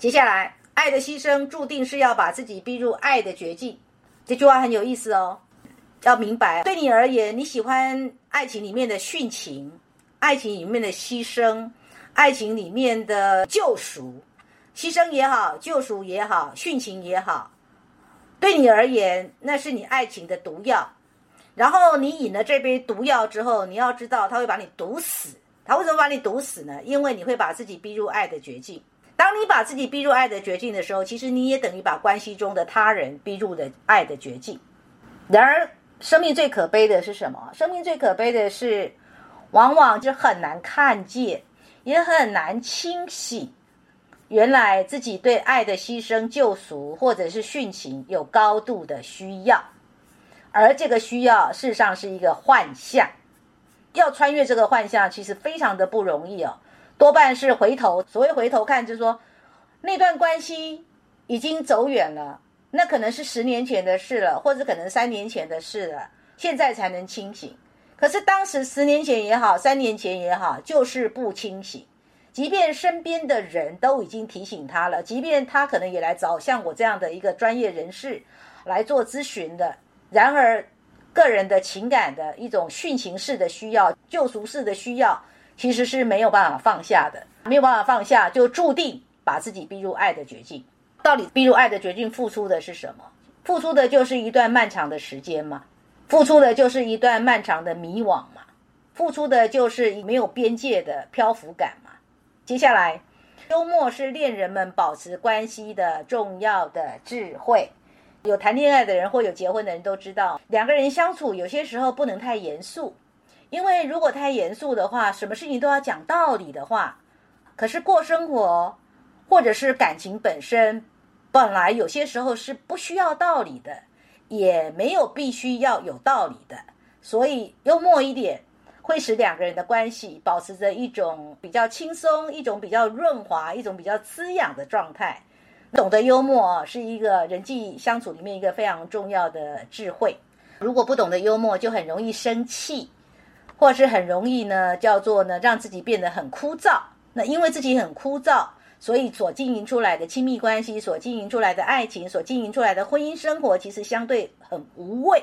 接下来，爱的牺牲注定是要把自己逼入爱的绝境。这句话很有意思哦，要明白，对你而言，你喜欢爱情里面的殉情，爱情里面的牺牲，爱情里面的救赎，牺牲也好，救赎也好，殉情也好，对你而言，那是你爱情的毒药。然后你饮了这杯毒药之后，你要知道，他会把你毒死。他为什么把你毒死呢？因为你会把自己逼入爱的绝境。当你把自己逼入爱的绝境的时候，其实你也等于把关系中的他人逼入了爱的绝境。然而，生命最可悲的是什么？生命最可悲的是，往往就很难看见，也很难清醒。原来自己对爱的牺牲、救赎，或者是殉情，有高度的需要。而这个需要，事实上是一个幻象。要穿越这个幻象，其实非常的不容易哦。多半是回头，所谓回头看，就是说那段关系已经走远了，那可能是十年前的事了，或者可能三年前的事了，现在才能清醒。可是当时十年前也好，三年前也好，就是不清醒。即便身边的人都已经提醒他了，即便他可能也来找像我这样的一个专业人士来做咨询的，然而个人的情感的一种殉情式的需要、救赎式的需要。其实是没有办法放下的，没有办法放下，就注定把自己逼入爱的绝境。到底逼入爱的绝境，付出的是什么？付出的就是一段漫长的时间嘛，付出的就是一段漫长的迷惘嘛，付出的就是没有边界的漂浮感嘛。接下来，幽默是恋人们保持关系的重要的智慧。有谈恋爱的人或有结婚的人都知道，两个人相处有些时候不能太严肃。因为如果太严肃的话，什么事情都要讲道理的话，可是过生活或者是感情本身，本来有些时候是不需要道理的，也没有必须要有道理的。所以幽默一点，会使两个人的关系保持着一种比较轻松、一种比较润滑、一种比较滋养的状态。懂得幽默是一个人际相处里面一个非常重要的智慧。如果不懂得幽默，就很容易生气。或是很容易呢，叫做呢，让自己变得很枯燥。那因为自己很枯燥，所以所经营出来的亲密关系，所经营出来的爱情，所经营出来的婚姻生活，其实相对很无味。